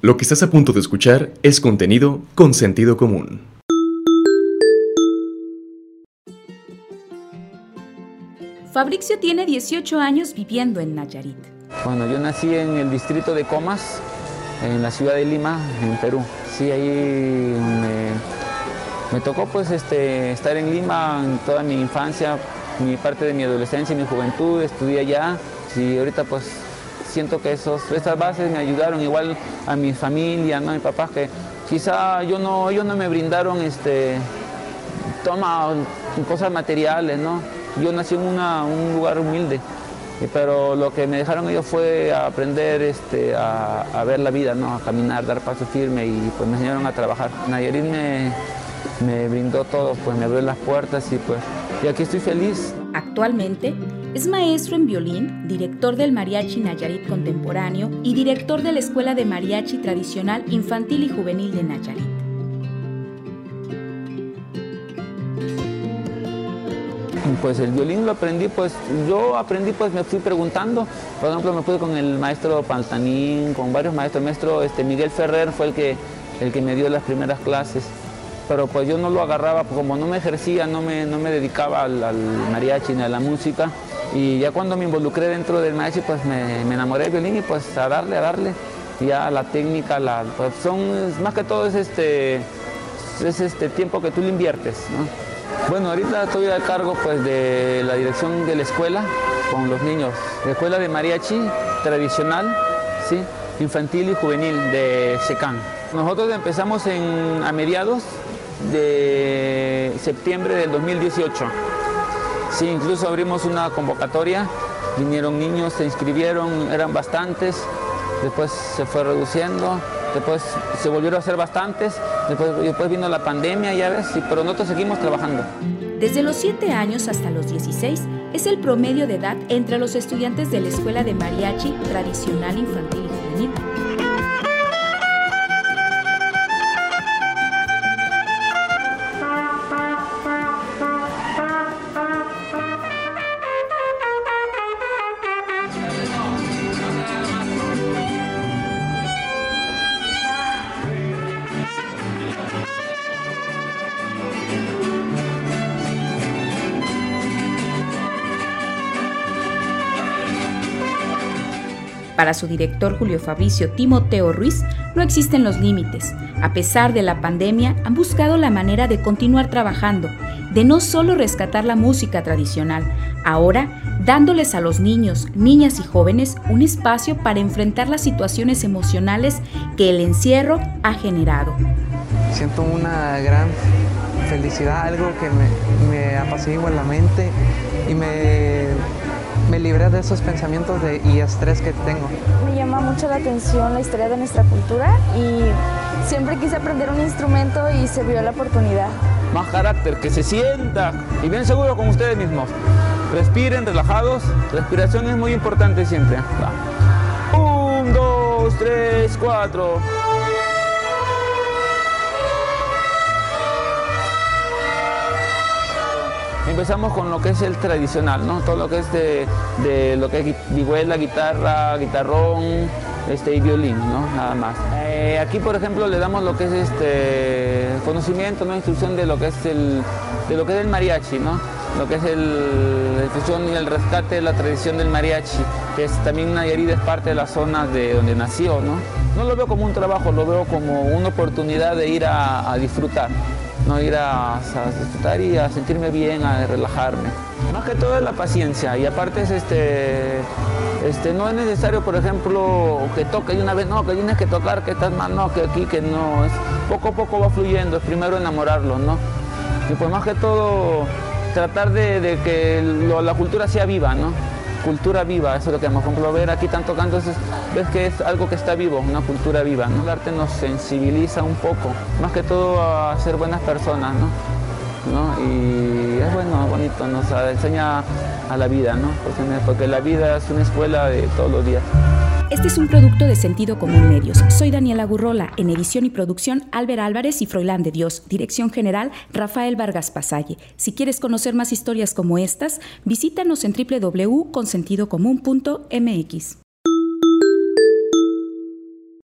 Lo que estás a punto de escuchar es contenido con sentido común. Fabricio tiene 18 años viviendo en Nayarit. Bueno, yo nací en el distrito de Comas, en la ciudad de Lima, en Perú. Sí, ahí me, tocó pues este, estar en Lima en toda mi infancia, mi parte de mi adolescencia y mi juventud, estudié allá. Y ahorita pues siento que esos, esas bases me ayudaron igual a mi familia, ¿no? a mi papá, que quizá yo no, ellos no me brindaron este, toma, cosas materiales, ¿no? Yo nací en un lugar humilde, pero lo que me dejaron ellos fue aprender este, a, ver la vida, ¿no? a caminar, dar paso firme y pues me enseñaron a trabajar. Nayarit me, me brindó todo, pues me abrió las puertas y pues y aquí estoy feliz. Actualmente es maestro en violín, director del Mariachi Nayarit Contemporáneo y director de la Escuela de Mariachi Tradicional Infantil y Juvenil de Nayarit. Pues el violín lo aprendí, pues yo aprendí, pues me fui preguntando. Por ejemplo, me fui con el maestro Pantanín, con varios maestros. El maestro este, Miguel Ferrer fue el que, el que me dio las primeras clases pero pues yo no lo agarraba, como no me ejercía, no me, no me dedicaba al, mariachi ni a la música. Y ya cuando me involucré dentro del mariachi, pues me, enamoré del violín y pues a darle, a darle. Ya la técnica, la, pues son, más que todo es este, es este tiempo que tú le inviertes. Bueno, ahorita estoy a cargo pues de la dirección de la escuela con los niños. La escuela de mariachi tradicional, ¿sí? infantil y juvenil de Secán. Nosotros empezamos en, a mediados de septiembre del 2018. Sí, incluso abrimos una convocatoria, vinieron niños, se inscribieron, eran bastantes, después se fue reduciendo, después se volvieron a hacer bastantes, después, después vino la pandemia, ya ves, pero nosotros seguimos trabajando. Desde los 7 años hasta los 16 es el promedio de edad entre los estudiantes de la Escuela de Mariachi Tradicional Infantil y Juvenil. Para su director Julio Fabricio Timoteo Ruiz, no existen los límites. A pesar de la pandemia, han buscado la manera de continuar trabajando, de no solo rescatar la música tradicional, ahora dándoles a los niños, niñas y jóvenes un espacio para enfrentar las situaciones emocionales que el encierro ha generado. Siento una gran felicidad, algo que me, me apacigua en la mente y me me libré de esos pensamientos de, y estrés que tengo. Me llama mucho la atención la historia de nuestra cultura y siempre quise aprender un instrumento y se vio la oportunidad. Más carácter, que se sienta y bien seguro con ustedes mismos. Respiren, relajados. Respiración es muy importante siempre. Un, dos, tres, cuatro. Empezamos con lo que es el tradicional, ¿no? Todo lo que es de, lo que es vihuela, guitarra, guitarrón este, y violín, ¿no? Nada más. Eh, aquí, por ejemplo, le damos lo que es este conocimiento, ¿no? Instrucción de lo que es el, de lo que es el mariachi, ¿no? Lo que es el, la difusión y el rescate de la tradición del mariachi, que es también Nayarit es parte de la zona de donde nació, ¿no? No lo veo como un trabajo, lo veo como una oportunidad de ir a disfrutar no ir a, disfrutar y a sentirme bien, a relajarme. Más que todo es la paciencia y aparte es este, este, no es necesario, por ejemplo, que toque de una vez, no, que tienes que tocar, que estás mal, no, que aquí, que no, poco a poco va fluyendo, es primero enamorarlo, ¿no? Y pues más que todo tratar de, que la cultura sea viva, ¿no? Cultura viva, eso es lo que vamos a ver aquí están tocando, ves que es algo que está vivo, una cultura viva. ¿no? El arte nos sensibiliza un poco, más que todo a ser buenas personas, ¿no? ¿No? Y es bueno, bonito, nos enseña a la vida, ¿no? Porque la vida es una escuela de todos los días. Este es un producto de Sentido Común Medios. Soy Daniela Gurrola, en edición y producción Álvaro Álvarez y Froilán de Dios, dirección general Rafael Vargas Pasalle. Si quieres conocer más historias como estas, visítanos en www.consentidocomún.mx.